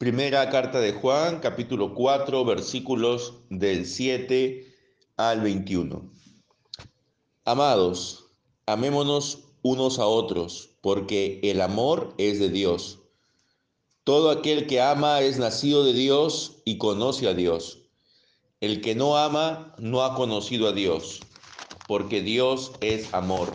Primera carta de Juan, capítulo 4, versículos del 7 al 21. Amados, amémonos unos a otros, porque el amor es de Dios. Todo aquel que ama es nacido de Dios y conoce a Dios. El que no ama no ha conocido a Dios, porque Dios es amor.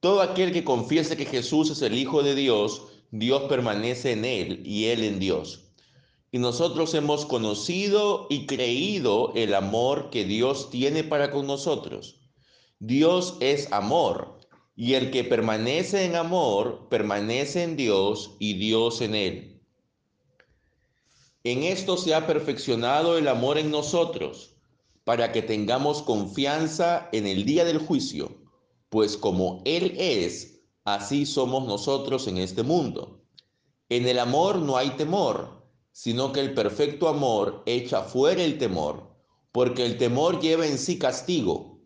Todo aquel que confiese que Jesús es el Hijo de Dios, Dios permanece en él y él en Dios. Y nosotros hemos conocido y creído el amor que Dios tiene para con nosotros. Dios es amor, y el que permanece en amor, permanece en Dios y Dios en él. En esto se ha perfeccionado el amor en nosotros, para que tengamos confianza en el día del juicio pues como Él es, así somos nosotros en este mundo. En el amor no hay temor, sino que el perfecto amor echa fuera el temor, porque el temor lleva en sí castigo,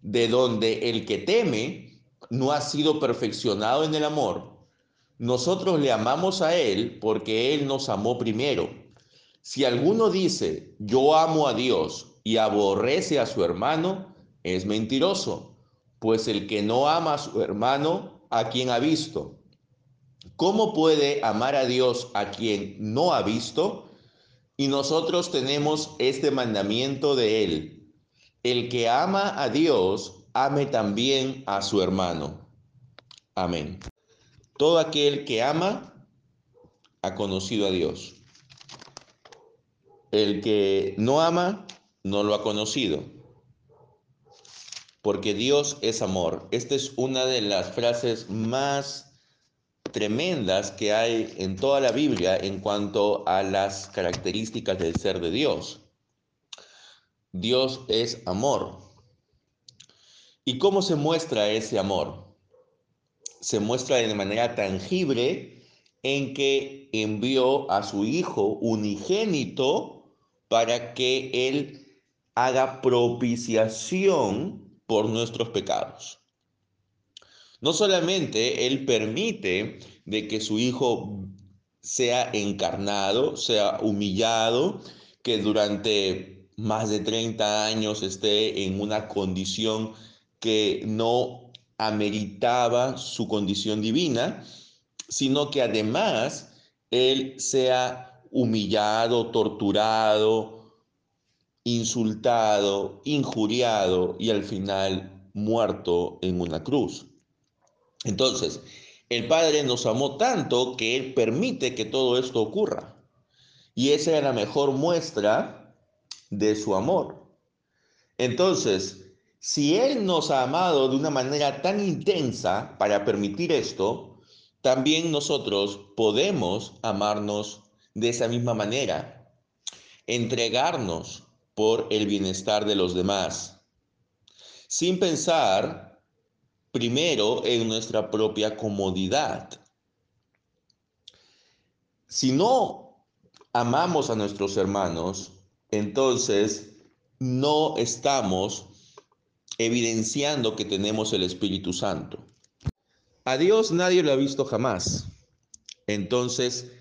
de donde el que teme no ha sido perfeccionado en el amor. Nosotros le amamos a Él porque Él nos amó primero. Si alguno dice, yo amo a Dios y aborrece a su hermano, es mentiroso pues el que no ama a su hermano, a quien ha visto. ¿Cómo puede amar a Dios a quien no ha visto? Y nosotros tenemos este mandamiento de él. El que ama a Dios, ame también a su hermano. Amén. Todo aquel que ama ha conocido a Dios. El que no ama no lo ha conocido porque Dios es amor. Esta es una de las frases más tremendas que hay en toda la Biblia en cuanto a las características del ser de Dios. Dios es amor. ¿Y cómo se muestra ese amor? Se muestra de manera tangible en que envió a su Hijo unigénito para que Él haga propiciación por nuestros pecados. No solamente Él permite de que su Hijo sea encarnado, sea humillado, que durante más de 30 años esté en una condición que no ameritaba su condición divina, sino que además Él sea humillado, torturado, insultado, injuriado y al final muerto en una cruz. Entonces, el Padre nos amó tanto que Él permite que todo esto ocurra. Y esa es la mejor muestra de su amor. Entonces, si Él nos ha amado de una manera tan intensa para permitir esto, también nosotros podemos amarnos de esa misma manera, entregarnos por el bienestar de los demás, sin pensar primero en nuestra propia comodidad. Si no amamos a nuestros hermanos, entonces no estamos evidenciando que tenemos el Espíritu Santo. A Dios nadie lo ha visto jamás. Entonces,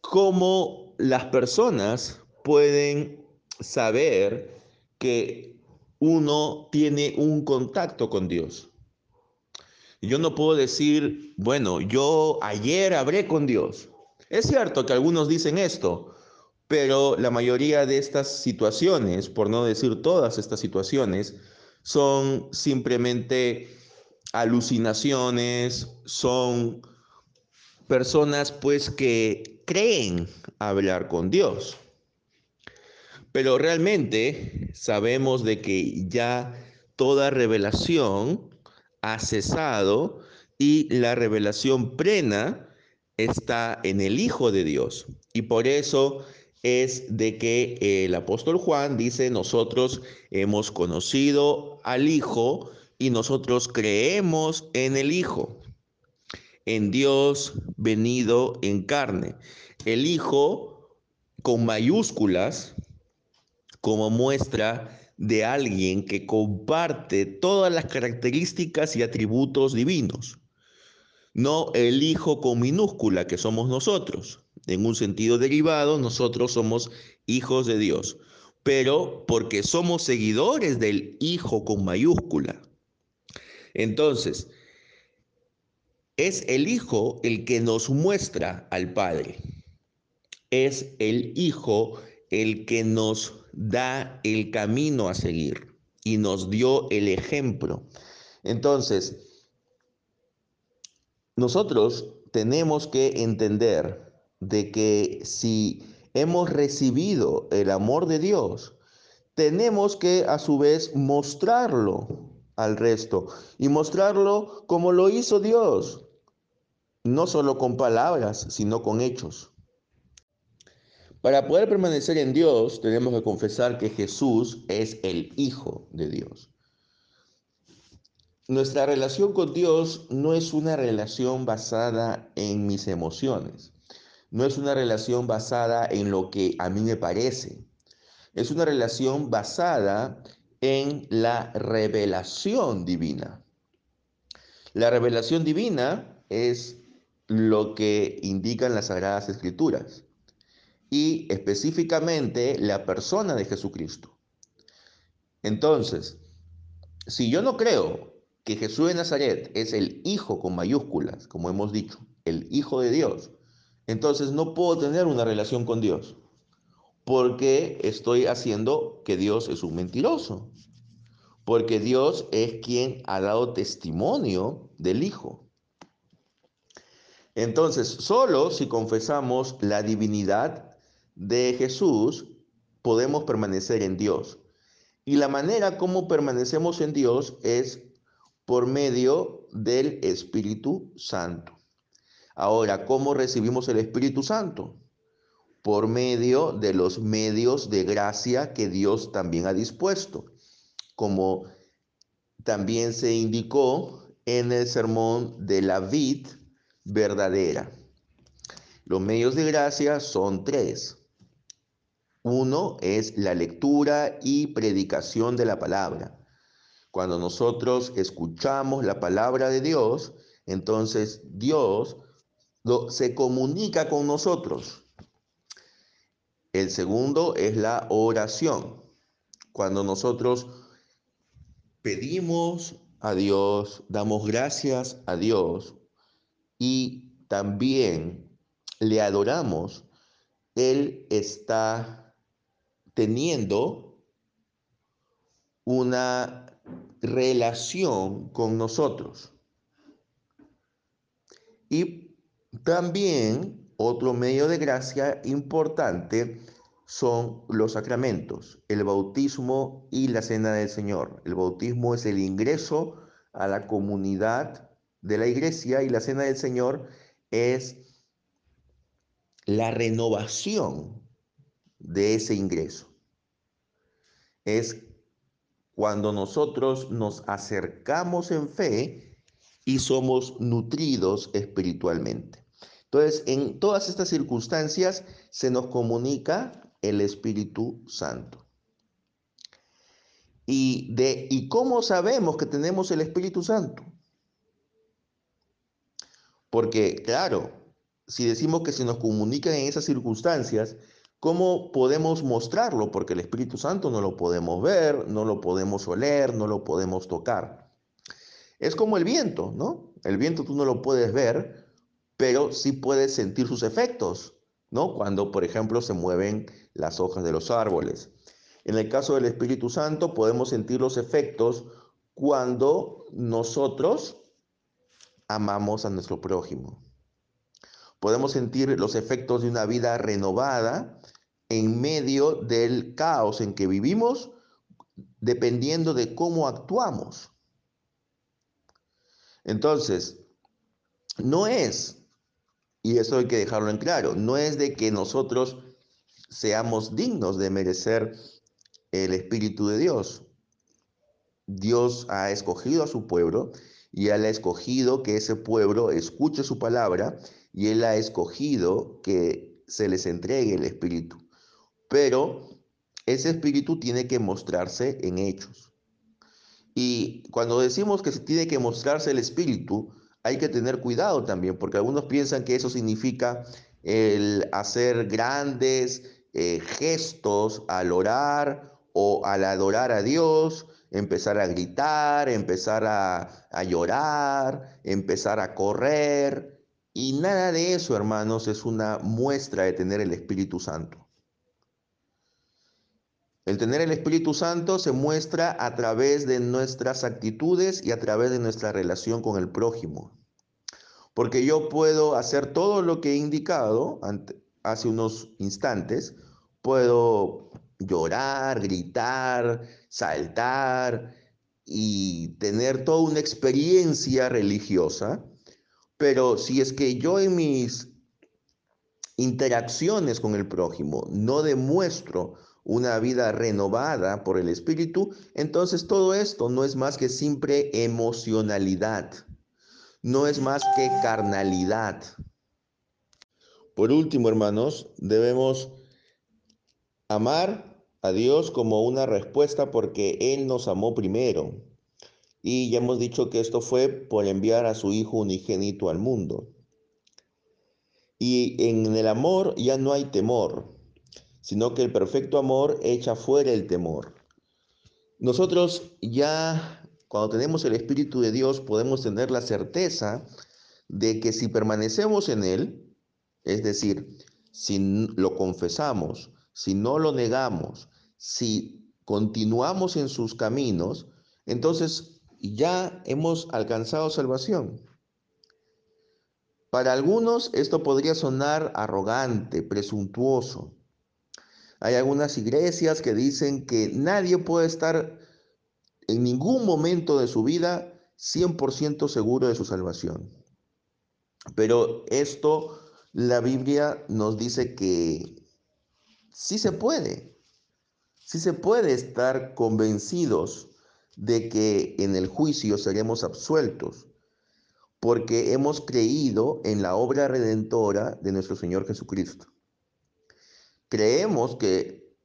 ¿cómo las personas pueden saber que uno tiene un contacto con Dios. Yo no puedo decir, bueno, yo ayer hablé con Dios. Es cierto que algunos dicen esto, Pero la mayoría de estas situaciones, por no decir todas estas situaciones, son simplemente alucinaciones, son personas pues que creen hablar con Dios. Pero realmente sabemos de que ya toda revelación ha cesado y la revelación plena está en el Hijo de Dios. Y por eso es de que el apóstol Juan dice, nosotros hemos conocido al Hijo y nosotros creemos en el Hijo, en Dios venido en carne. El Hijo con mayúsculas como muestra de alguien que comparte todas las características y atributos divinos. No el Hijo con minúscula que somos nosotros en un sentido derivado, nosotros somos hijos de Dios, pero porque somos seguidores del Hijo con mayúscula. Entonces, es el Hijo el que nos muestra al Padre. Es el Hijo el que nos da el camino a seguir y nos dio el ejemplo. Entonces, nosotros tenemos que entender de que si hemos recibido el amor de Dios, tenemos que a su vez mostrarlo al resto y mostrarlo como lo hizo Dios, no solo con palabras, sino con hechos. Para poder permanecer en Dios, tenemos que confesar que Jesús es el Hijo de Dios. Nuestra relación con Dios no es una relación basada en mis emociones. No es una relación basada en lo que a mí me parece. Es una relación basada en la revelación divina. La revelación divina es lo que indican las Sagradas Escrituras y específicamente la persona de Jesucristo. Entonces, si yo no creo que Jesús de Nazaret es el Hijo con mayúsculas, como hemos dicho, el Hijo de Dios, entonces no puedo tener una relación con Dios porque estoy haciendo que Dios es un mentiroso. Porque Dios es quien ha dado testimonio del Hijo. Entonces, solo si confesamos la divinidad de Jesús, podemos permanecer en Dios. Y la manera como permanecemos en Dios es por medio del Espíritu Santo. Ahora, ¿cómo recibimos el Espíritu Santo? Por medio de los medios de gracia que Dios también ha dispuesto, como también se indicó en el sermón de la vid verdadera. Los medios de gracia son tres. Uno es la lectura y predicación de la palabra. Cuando nosotros escuchamos la palabra de Dios, entonces Dios se comunica con nosotros. El segundo es la oración. Cuando nosotros pedimos a Dios, damos gracias a Dios y también le adoramos, Él está teniendo una relación con nosotros. Y también otro medio de gracia importante son los sacramentos, el bautismo y la cena del Señor. El bautismo es el ingreso a la comunidad de la iglesia y la cena del Señor es la renovación de ese ingreso. Es cuando nosotros nos acercamos en fe y somos nutridos espiritualmente. Entonces, en todas estas circunstancias se nos comunica el Espíritu Santo. ¿Y, de, ¿Y cómo sabemos que tenemos el Espíritu Santo? Porque, claro, si decimos que se nos comunican en esas circunstancias, ¿cómo podemos mostrarlo? Porque el Espíritu Santo no lo podemos ver, no lo podemos oler, no lo podemos tocar. Es como el viento, ¿no? El viento tú no lo puedes ver, pero sí puedes sentir sus efectos. ¿no? Cuando, por ejemplo, se mueven las hojas de los árboles. En el caso del Espíritu Santo podemos sentir los efectos cuando nosotros amamos a nuestro prójimo. Podemos sentir los efectos de una vida renovada en medio del caos en que vivimos, dependiendo de cómo actuamos. Entonces, no es, y eso hay que dejarlo en claro, no es de que nosotros seamos dignos de merecer el Espíritu de Dios. Dios ha escogido a su pueblo y Él ha escogido que ese pueblo escuche su palabra y Él ha escogido que se les entregue el Espíritu. Pero ese Espíritu tiene que mostrarse en hechos. Y cuando decimos que se tiene que mostrarse el Espíritu, hay que tener cuidado también, porque algunos piensan que eso significa el hacer grandes eh, gestos al orar o al adorar a Dios, empezar a gritar, empezar a, a llorar, empezar a correr. Y nada de eso, hermanos, es una muestra de tener el Espíritu Santo. El tener el Espíritu Santo se muestra a través de nuestras actitudes y a través de nuestra relación con el prójimo. Porque yo puedo hacer todo lo que he indicado hace unos instantes. Puedo llorar, gritar, saltar y tener toda una experiencia religiosa. Pero si es que yo en mis interacciones con el prójimo no demuestro una vida renovada por el Espíritu, entonces todo esto no es más que simple emocionalidad, no es más que carnalidad. Por último, hermanos, debemos amar a Dios como una respuesta porque Él nos amó primero. Y ya hemos dicho que esto fue por enviar a su Hijo unigénito al mundo. Y en el amor ya no hay temor, sino que el perfecto amor echa fuera el temor. Nosotros ya cuando tenemos el Espíritu de Dios podemos tener la certeza de que si permanecemos en Él, es decir, si lo confesamos, si no lo negamos, si continuamos en sus caminos, entonces ya hemos alcanzado salvación. Para algunos esto podría sonar arrogante, presuntuoso, hay algunas iglesias que dicen que nadie puede estar en ningún momento de su vida 100% seguro de su salvación. Pero esto la Biblia nos dice que sí se puede, sí se puede estar convencidos de que en el juicio seremos absueltos, porque hemos creído en la obra redentora de nuestro Señor Jesucristo. Creemos que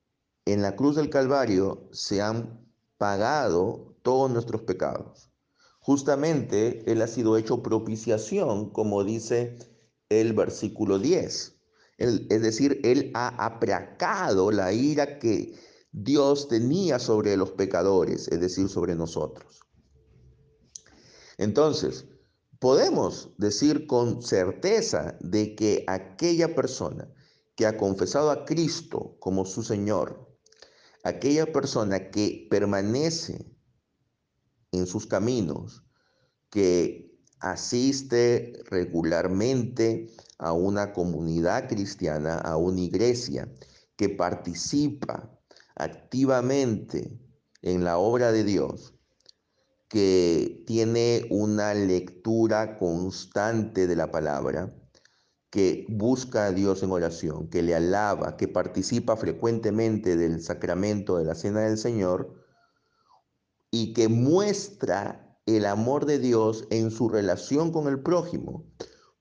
en la cruz del Calvario se han pagado todos nuestros pecados. Justamente Él ha sido hecho propiciación, como dice el versículo 10. es decir, Él ha aplacado la ira que Dios tenía sobre los pecadores, es decir, sobre nosotros. Entonces, podemos decir con certeza de que aquella persona que ha confesado a Cristo como su Señor, aquella persona que permanece en sus caminos, que asiste regularmente a una comunidad cristiana, a una iglesia, que participa activamente en la obra de Dios, que tiene una lectura constante de la palabra, que busca a Dios en oración, que le alaba, que participa frecuentemente del sacramento de la Cena del Señor y que muestra el amor de Dios en su relación con el prójimo,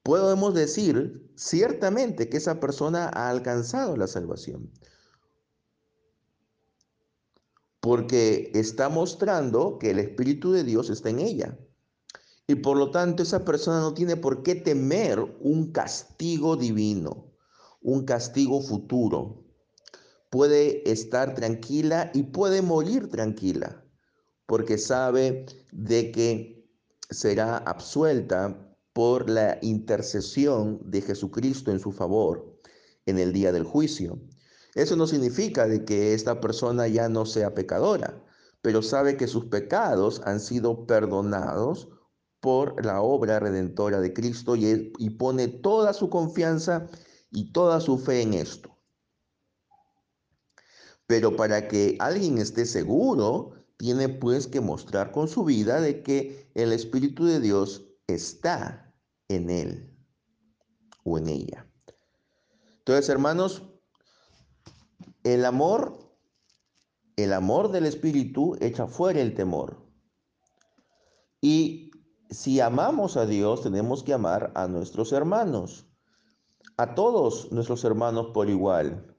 podemos decir ciertamente que esa persona ha alcanzado la salvación. Porque está mostrando que el Espíritu de Dios está en ella. Y por lo tanto esa persona no tiene por qué temer un castigo divino, un castigo futuro. Puede estar tranquila y puede morir tranquila, porque sabe de que será absuelta por la intercesión de Jesucristo en su favor en el día del juicio. Eso no significa de que esta persona ya no sea pecadora, pero sabe que sus pecados han sido perdonados por la obra redentora de Cristo y, pone toda su confianza y toda su fe en esto. Pero para que alguien esté seguro, tiene pues que mostrar con su vida de que el Espíritu de Dios está en él o en ella. Entonces, hermanos, el amor, el amor del Espíritu echa fuera el temor. Y si amamos a Dios, tenemos que amar a nuestros hermanos, a todos nuestros hermanos por igual,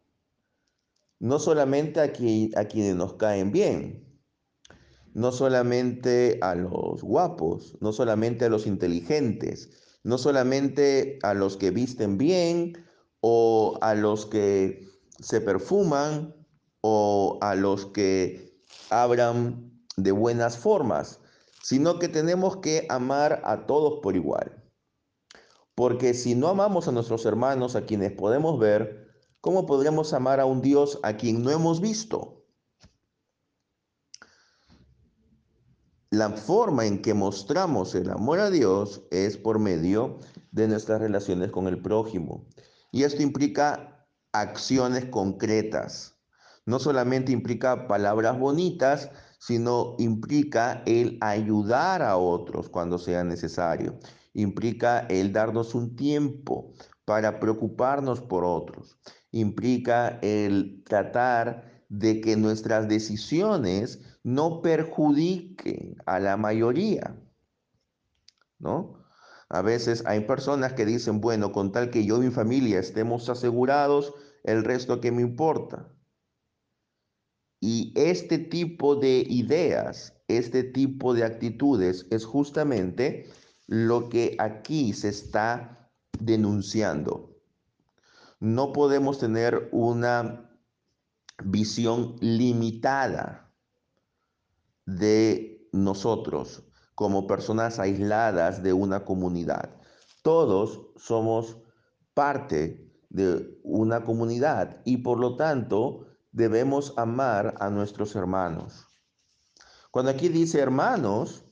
no solamente a, quienes nos caen bien, no solamente a los guapos, no solamente a los inteligentes, no solamente a los que visten bien o a los que se perfuman o a los que hablan de buenas formas, sino que tenemos que amar a todos por igual. Porque si no amamos a nuestros hermanos, a quienes podemos ver, ¿cómo podríamos amar a un Dios a quien no hemos visto? La forma en que mostramos el amor a Dios es por medio de nuestras relaciones con el prójimo. Y esto implica acciones concretas. No solamente implica palabras bonitas, sino implica el ayudar a otros cuando sea necesario. Implica el darnos un tiempo para preocuparnos por otros. Implica el tratar de que nuestras decisiones no perjudiquen a la mayoría, ¿no? A veces hay personas que dicen, bueno, con tal que yo y mi familia estemos asegurados, el resto que me importa. Y este tipo de ideas, este tipo de actitudes es justamente lo que aquí se está denunciando. No podemos tener una visión limitada de nosotros como personas aisladas de una comunidad. Todos somos parte de una comunidad y por lo tanto debemos amar a nuestros hermanos. Cuando aquí dice hermanos,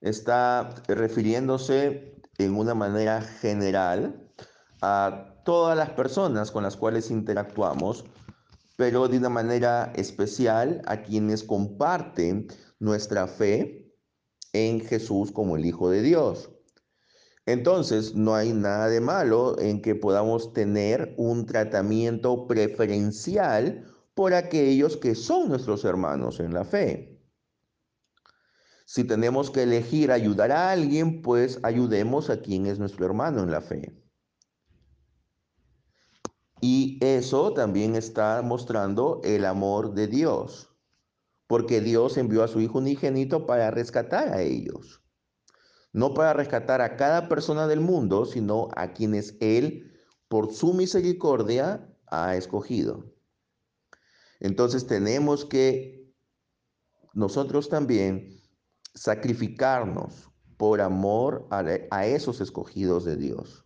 está refiriéndose en una manera general a todas las personas con las cuales interactuamos, pero de una manera especial a quienes comparten nuestra fe en Jesús como el Hijo de Dios. Entonces, no hay nada de malo en que podamos tener un tratamiento preferencial por aquellos que son nuestros hermanos en la fe. Si tenemos que elegir ayudar a alguien, pues ayudemos a quien es nuestro hermano en la fe. Y eso también está mostrando el amor de Dios, porque Dios envió a su Hijo unigénito para rescatar a ellos. No para rescatar a cada persona del mundo, sino a quienes Él, por su misericordia, ha escogido. Entonces tenemos que nosotros también sacrificarnos por amor a, esos escogidos de Dios.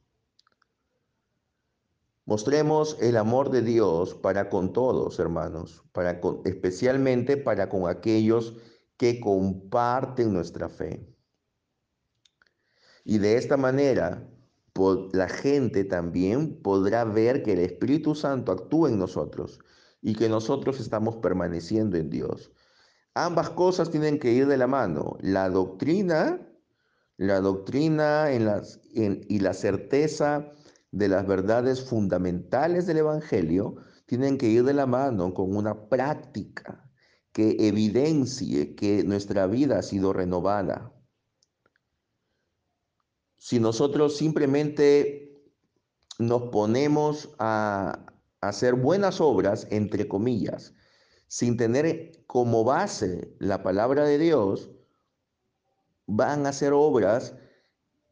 Mostremos el amor de Dios para con todos, hermanos, para especialmente para con aquellos que comparten nuestra fe. Y de esta manera, la gente también podrá ver que el Espíritu Santo actúa en nosotros y que nosotros estamos permaneciendo en Dios. Ambas cosas tienen que ir de la mano. La doctrina, la doctrina en las, y la certeza de las verdades fundamentales del Evangelio tienen que ir de la mano con una práctica que evidencie que nuestra vida ha sido renovada. Si nosotros simplemente nos ponemos a hacer buenas obras, entre comillas, sin tener como base la palabra de Dios, van a ser obras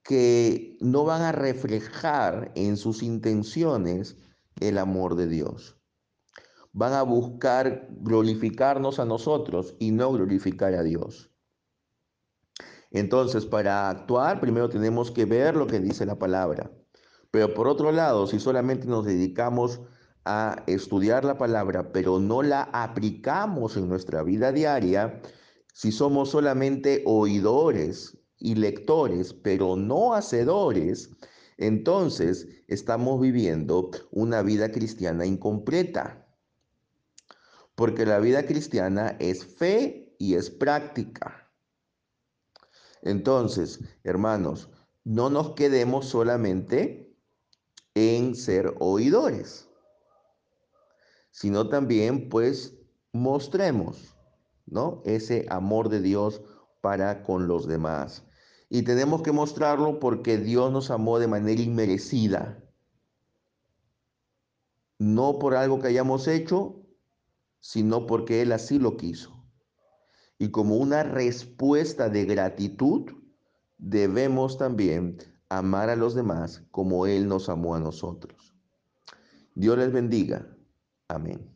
que no van a reflejar en sus intenciones el amor de Dios. Van a buscar glorificarnos a nosotros y no glorificar a Dios. Entonces, para actuar, primero tenemos que ver lo que dice la palabra. Pero por otro lado, si solamente nos dedicamos a estudiar la palabra, pero no la aplicamos en nuestra vida diaria, si somos solamente oidores y lectores, pero no hacedores, entonces estamos viviendo una vida cristiana incompleta. Porque la vida cristiana es fe y es práctica. Entonces, hermanos, no nos quedemos solamente en ser oidores, sino también pues mostremos, ¿no? Ese amor de Dios para con los demás. Y tenemos que mostrarlo porque Dios nos amó de manera inmerecida. No por algo que hayamos hecho, sino porque Él así lo quiso. Y como una respuesta de gratitud, debemos también amar a los demás como Él nos amó a nosotros. Dios les bendiga. Amén.